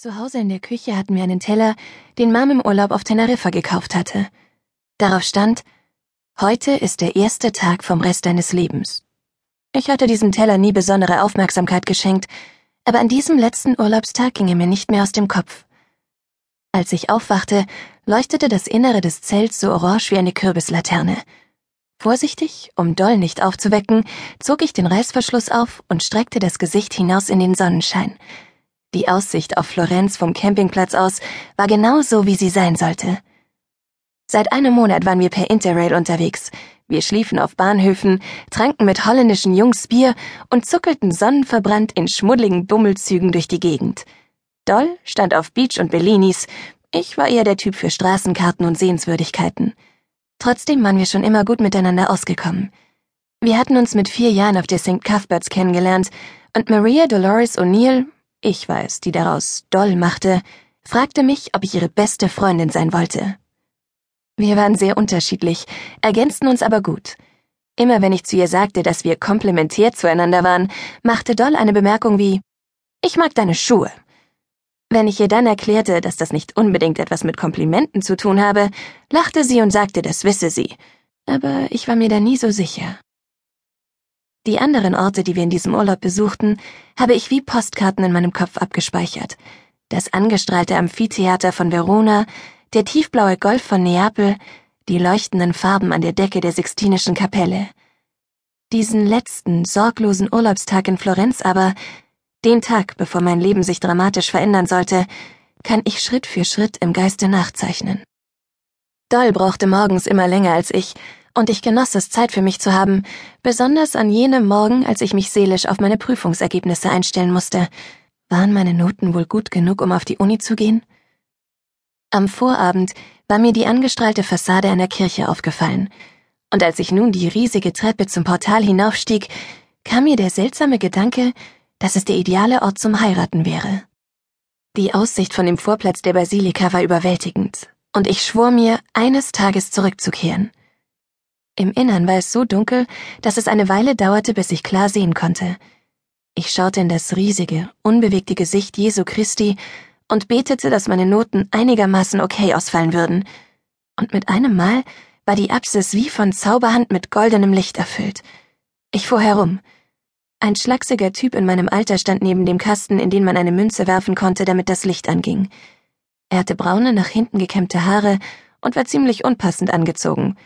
Zu Hause in der Küche hatten wir einen Teller, den Mom im Urlaub auf Teneriffa gekauft hatte. Darauf stand, heute ist der erste Tag vom Rest deines Lebens. Ich hatte diesem Teller nie besondere Aufmerksamkeit geschenkt, aber an diesem letzten Urlaubstag ging er mir nicht mehr aus dem Kopf. Als ich aufwachte, leuchtete das Innere des Zelts so orange wie eine Kürbislaterne. Vorsichtig, um Doll nicht aufzuwecken, zog ich den Reißverschluss auf und streckte das Gesicht hinaus in den Sonnenschein. Die Aussicht auf Florenz vom Campingplatz aus war genau so, wie sie sein sollte. Seit einem Monat waren wir per Interrail unterwegs. Wir schliefen auf Bahnhöfen, tranken mit holländischen Jungs Bier und zuckelten sonnenverbrannt in schmuddligen Bummelzügen durch die Gegend. Doll stand auf Beach und Bellinis, ich war eher der Typ für Straßenkarten und Sehenswürdigkeiten. Trotzdem waren wir schon immer gut miteinander ausgekommen. Wir hatten uns mit vier Jahren auf der St. Cuthberts kennengelernt und Maria Dolores O'Neill ich weiß, die daraus doll machte, fragte mich, ob ich ihre beste Freundin sein wollte. Wir waren sehr unterschiedlich, ergänzten uns aber gut. Immer wenn ich zu ihr sagte, dass wir komplementär zueinander waren, machte Doll eine Bemerkung wie Ich mag deine Schuhe. Wenn ich ihr dann erklärte, dass das nicht unbedingt etwas mit Komplimenten zu tun habe, lachte sie und sagte, das wisse sie. Aber ich war mir da nie so sicher. Die anderen Orte, die wir in diesem Urlaub besuchten, habe ich wie Postkarten in meinem Kopf abgespeichert. Das angestrahlte Amphitheater von Verona, der tiefblaue Golf von Neapel, die leuchtenden Farben an der Decke der Sixtinischen Kapelle. Diesen letzten, sorglosen Urlaubstag in Florenz aber, den Tag, bevor mein Leben sich dramatisch verändern sollte, kann ich Schritt für Schritt im Geiste nachzeichnen. Doll brauchte morgens immer länger als ich, und ich genoss es, Zeit für mich zu haben, besonders an jenem Morgen, als ich mich seelisch auf meine Prüfungsergebnisse einstellen musste. Waren meine Noten wohl gut genug, um auf die Uni zu gehen? Am Vorabend war mir die angestrahlte Fassade einer Kirche aufgefallen, und als ich nun die riesige Treppe zum Portal hinaufstieg, kam mir der seltsame Gedanke, dass es der ideale Ort zum Heiraten wäre. Die Aussicht von dem Vorplatz der Basilika war überwältigend, und ich schwor mir, eines Tages zurückzukehren. Im Innern war es so dunkel, dass es eine Weile dauerte, bis ich klar sehen konnte. Ich schaute in das riesige, unbewegte Gesicht Jesu Christi und betete, dass meine Noten einigermaßen okay ausfallen würden. Und mit einem Mal war die Apsis wie von Zauberhand mit goldenem Licht erfüllt. Ich fuhr herum. Ein schlachsiger Typ in meinem Alter stand neben dem Kasten, in den man eine Münze werfen konnte, damit das Licht anging. Er hatte braune, nach hinten gekämmte Haare und war ziemlich unpassend angezogen.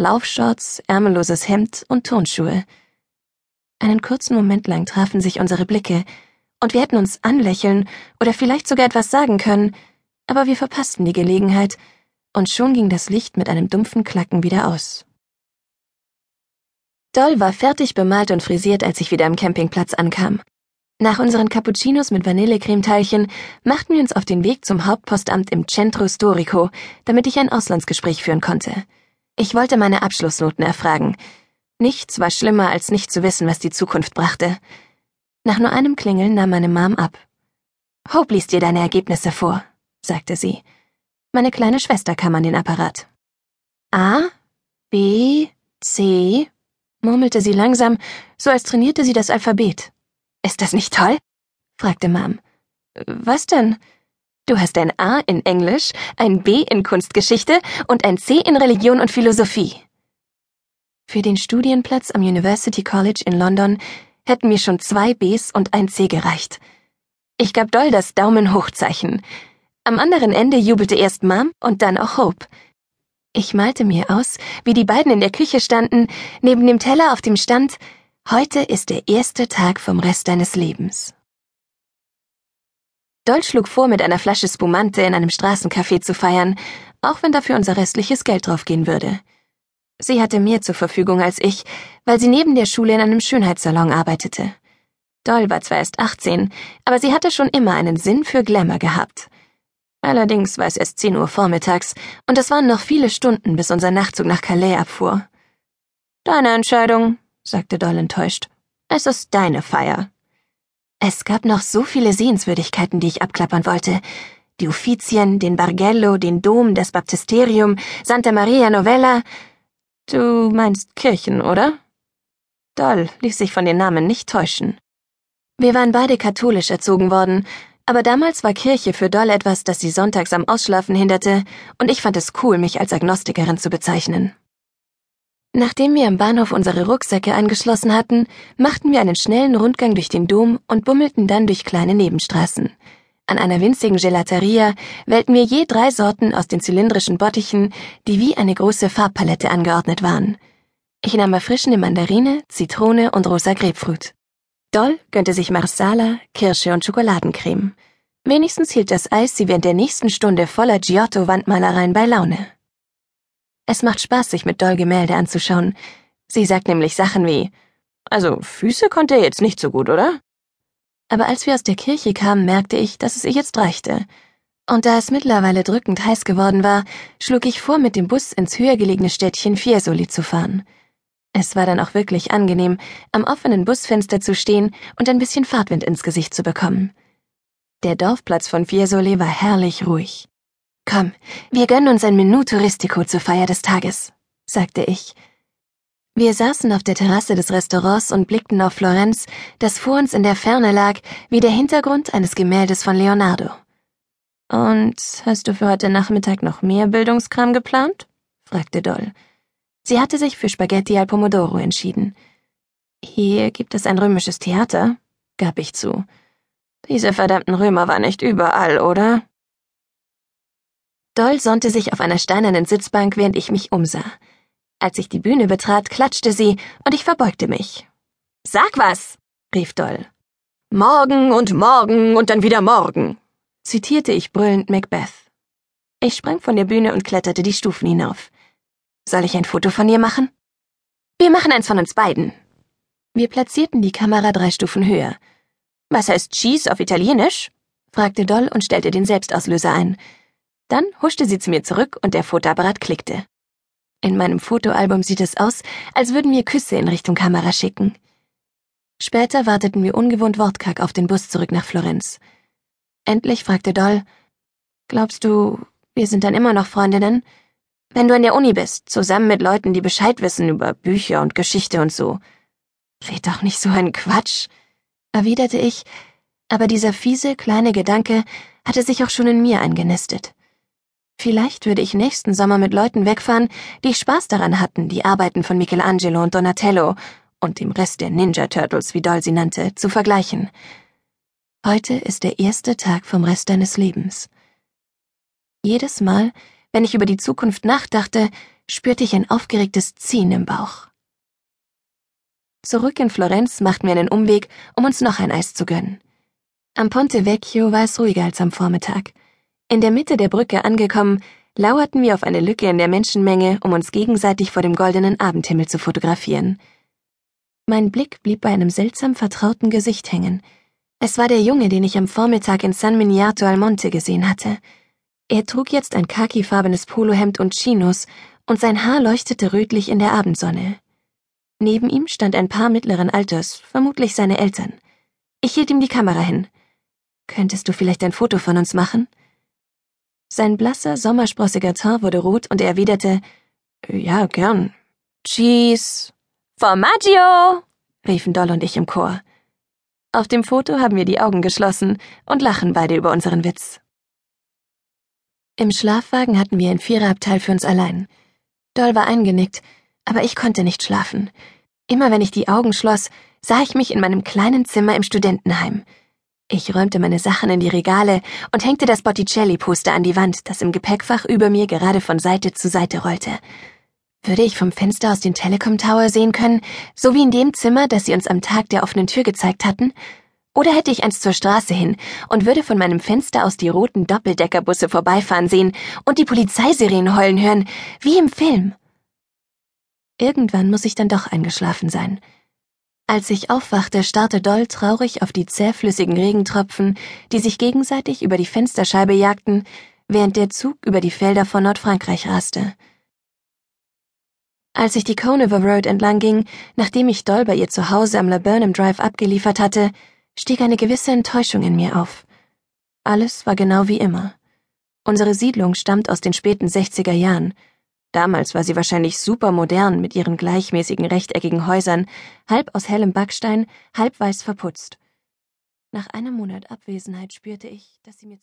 Laufshorts, ärmelloses Hemd und Turnschuhe. Einen kurzen Moment lang trafen sich unsere Blicke, und wir hätten uns anlächeln oder vielleicht sogar etwas sagen können, aber wir verpassten die Gelegenheit, und schon ging das Licht mit einem dumpfen Klacken wieder aus. Doll war fertig bemalt und frisiert, als ich wieder am Campingplatz ankam. Nach unseren Cappuccinos mit Vanillecremeteilchen machten wir uns auf den Weg zum Hauptpostamt im Centro Storico, damit ich ein Auslandsgespräch führen konnte. Ich wollte meine Abschlussnoten erfragen. Nichts war schlimmer, als nicht zu wissen, was die Zukunft brachte. Nach nur einem Klingeln nahm meine Mom ab. Hope liest dir deine Ergebnisse vor, sagte sie. Meine kleine Schwester kam an den Apparat. A, B, C, murmelte sie langsam, so als trainierte sie das Alphabet. Ist das nicht toll? fragte Mom. Was denn? Du hast ein A in Englisch, ein B in Kunstgeschichte und ein C in Religion und Philosophie. Für den Studienplatz am University College in London hätten mir schon zwei Bs und ein C gereicht. Ich gab doll das Daumen hochzeichen. Am anderen Ende jubelte erst Mom und dann auch Hope. Ich malte mir aus, wie die beiden in der Küche standen, neben dem Teller auf dem stand Heute ist der erste Tag vom Rest deines Lebens. Doll schlug vor, mit einer Flasche Spumante in einem Straßencafé zu feiern, auch wenn dafür unser restliches Geld draufgehen würde. Sie hatte mehr zur Verfügung als ich, weil sie neben der Schule in einem Schönheitssalon arbeitete. Doll war zwar erst 18, aber sie hatte schon immer einen Sinn für Glamour gehabt. Allerdings war es erst 10 Uhr vormittags und es waren noch viele Stunden, bis unser Nachtzug nach Calais abfuhr. Deine Entscheidung, sagte Doll enttäuscht. Es ist deine Feier. Es gab noch so viele Sehenswürdigkeiten, die ich abklappern wollte. Die Uffizien, den Bargello, den Dom, das Baptisterium, Santa Maria Novella. Du meinst Kirchen, oder? Doll ließ sich von den Namen nicht täuschen. Wir waren beide katholisch erzogen worden, Aber damals war Kirche für Doll etwas, das sie sonntags am Ausschlafen hinderte, und ich fand es cool, mich als Agnostikerin zu bezeichnen. Nachdem wir am Bahnhof unsere Rucksäcke angeschlossen hatten, machten wir einen schnellen Rundgang durch den Dom und bummelten dann durch kleine Nebenstraßen. An einer winzigen Gelateria wählten wir je drei Sorten aus den zylindrischen Bottichen, die wie eine große Farbpalette angeordnet waren. Ich nahm erfrischende Mandarine, Zitrone und rosa Grapefruit. Doll gönnte sich Marsala, Kirsche und Schokoladencreme. Wenigstens hielt das Eis sie während der nächsten Stunde voller Giotto-Wandmalereien bei Laune. Es macht Spaß, sich mit Doll Gemälde anzuschauen. Sie sagt nämlich Sachen wie, also Füße konnte er jetzt nicht so gut, oder? Aber als wir aus der Kirche kamen, merkte ich, dass es ihr jetzt reichte. Und da es mittlerweile drückend heiß geworden war, schlug ich vor, mit dem Bus ins höher gelegene Städtchen Fiesoli zu fahren. Es war dann auch wirklich angenehm, am offenen Busfenster zu stehen und ein bisschen Fahrtwind ins Gesicht zu bekommen. Der Dorfplatz von Fiesole war herrlich ruhig. Komm, wir gönnen uns ein Menü Touristico zur Feier des Tages, sagte ich. Wir saßen auf der Terrasse des Restaurants und blickten auf Florenz, das vor uns in der Ferne lag, wie der Hintergrund eines Gemäldes von Leonardo. Und hast du für heute Nachmittag noch mehr Bildungskram geplant? fragte Doll. Sie hatte sich für Spaghetti al Pomodoro entschieden. Hier gibt es ein römisches Theater, gab ich zu. Diese verdammten Römer waren nicht überall, oder? Doll sonnte sich auf einer steinernen Sitzbank, während ich mich umsah. Als ich die Bühne betrat, klatschte sie, und ich verbeugte mich. Sag was, rief Doll. Morgen und morgen und dann wieder morgen, zitierte ich brüllend Macbeth. Ich sprang von der Bühne und kletterte die Stufen hinauf. Soll ich ein Foto von ihr machen? Wir machen eins von uns beiden. Wir platzierten die Kamera drei Stufen höher. Was heißt Cheese auf Italienisch? fragte Doll und stellte den Selbstauslöser ein. Dann huschte sie zu mir zurück und der Fotoapparat klickte. In meinem Fotoalbum sieht es aus, als würden wir Küsse in Richtung Kamera schicken. Später warteten wir ungewohnt wortkarg auf den Bus zurück nach Florenz. Endlich fragte Doll, Glaubst du, wir sind dann immer noch Freundinnen? Wenn du an der Uni bist, zusammen mit Leuten, die Bescheid wissen über Bücher und Geschichte und so. Red doch nicht so ein Quatsch, erwiderte ich, aber dieser fiese kleine Gedanke hatte sich auch schon in mir eingenistet. Vielleicht würde ich nächsten Sommer mit Leuten wegfahren, die Spaß daran hatten, die Arbeiten von Michelangelo und Donatello und dem Rest der Ninja Turtles, wie Doll sie nannte, zu vergleichen. Heute ist der erste Tag vom Rest deines Lebens. Jedes Mal, wenn ich über die Zukunft nachdachte, spürte ich ein aufgeregtes Ziehen im Bauch. Zurück in Florenz machten wir einen Umweg, um uns noch ein Eis zu gönnen. Am Ponte Vecchio war es ruhiger als am Vormittag. In der Mitte der Brücke angekommen, lauerten wir auf eine Lücke in der Menschenmenge, um uns gegenseitig vor dem goldenen Abendhimmel zu fotografieren. Mein Blick blieb bei einem seltsam vertrauten Gesicht hängen. Es war der Junge, den ich am Vormittag in San Miniato al Monte gesehen hatte. Er trug jetzt ein khakifarbenes Polohemd und Chinos, und sein Haar leuchtete rötlich in der Abendsonne. Neben ihm stand ein Paar mittleren Alters, vermutlich seine Eltern. Ich hielt ihm die Kamera hin. Könntest du vielleicht ein Foto von uns machen? Sein blasser, sommersprossiger Teint wurde rot und er erwiderte, ja, gern. Cheese. Formaggio, riefen Doll und ich im Chor. Auf dem Foto haben wir die Augen geschlossen und lachen beide über unseren Witz. Im Schlafwagen hatten wir ein Viererabteil für uns allein. Doll war eingenickt, aber ich konnte nicht schlafen. Immer wenn ich die Augen schloss, sah ich mich in meinem kleinen Zimmer im Studentenheim. Ich räumte meine Sachen in die Regale und hängte das Botticelli-Poster an die Wand, das im Gepäckfach über mir gerade von Seite zu Seite rollte. Würde ich vom Fenster aus den Telekom Tower sehen können, so wie in dem Zimmer, das sie uns am Tag der offenen Tür gezeigt hatten? Oder hätte ich eins zur Straße hin und würde von meinem Fenster aus die roten Doppeldeckerbusse vorbeifahren sehen und die Polizeisirenen heulen hören, wie im Film? Irgendwann muss ich dann doch eingeschlafen sein. Als ich aufwachte, starrte Doll traurig auf die zähflüssigen Regentropfen, die sich gegenseitig über die Fensterscheibe jagten, während der Zug über die Felder von Nordfrankreich raste. Als ich die Conover Road entlang ging, nachdem ich Doll bei ihr zu Hause am Laburnum Drive abgeliefert hatte, stieg eine gewisse Enttäuschung in mir auf. Alles war genau wie immer. Unsere Siedlung stammt aus den späten 60er Jahren, Damals war sie wahrscheinlich supermodern mit ihren gleichmäßigen rechteckigen Häusern, halb aus hellem Backstein, halb weiß verputzt. Nach einem Monat Abwesenheit spürte ich, dass sie mir zu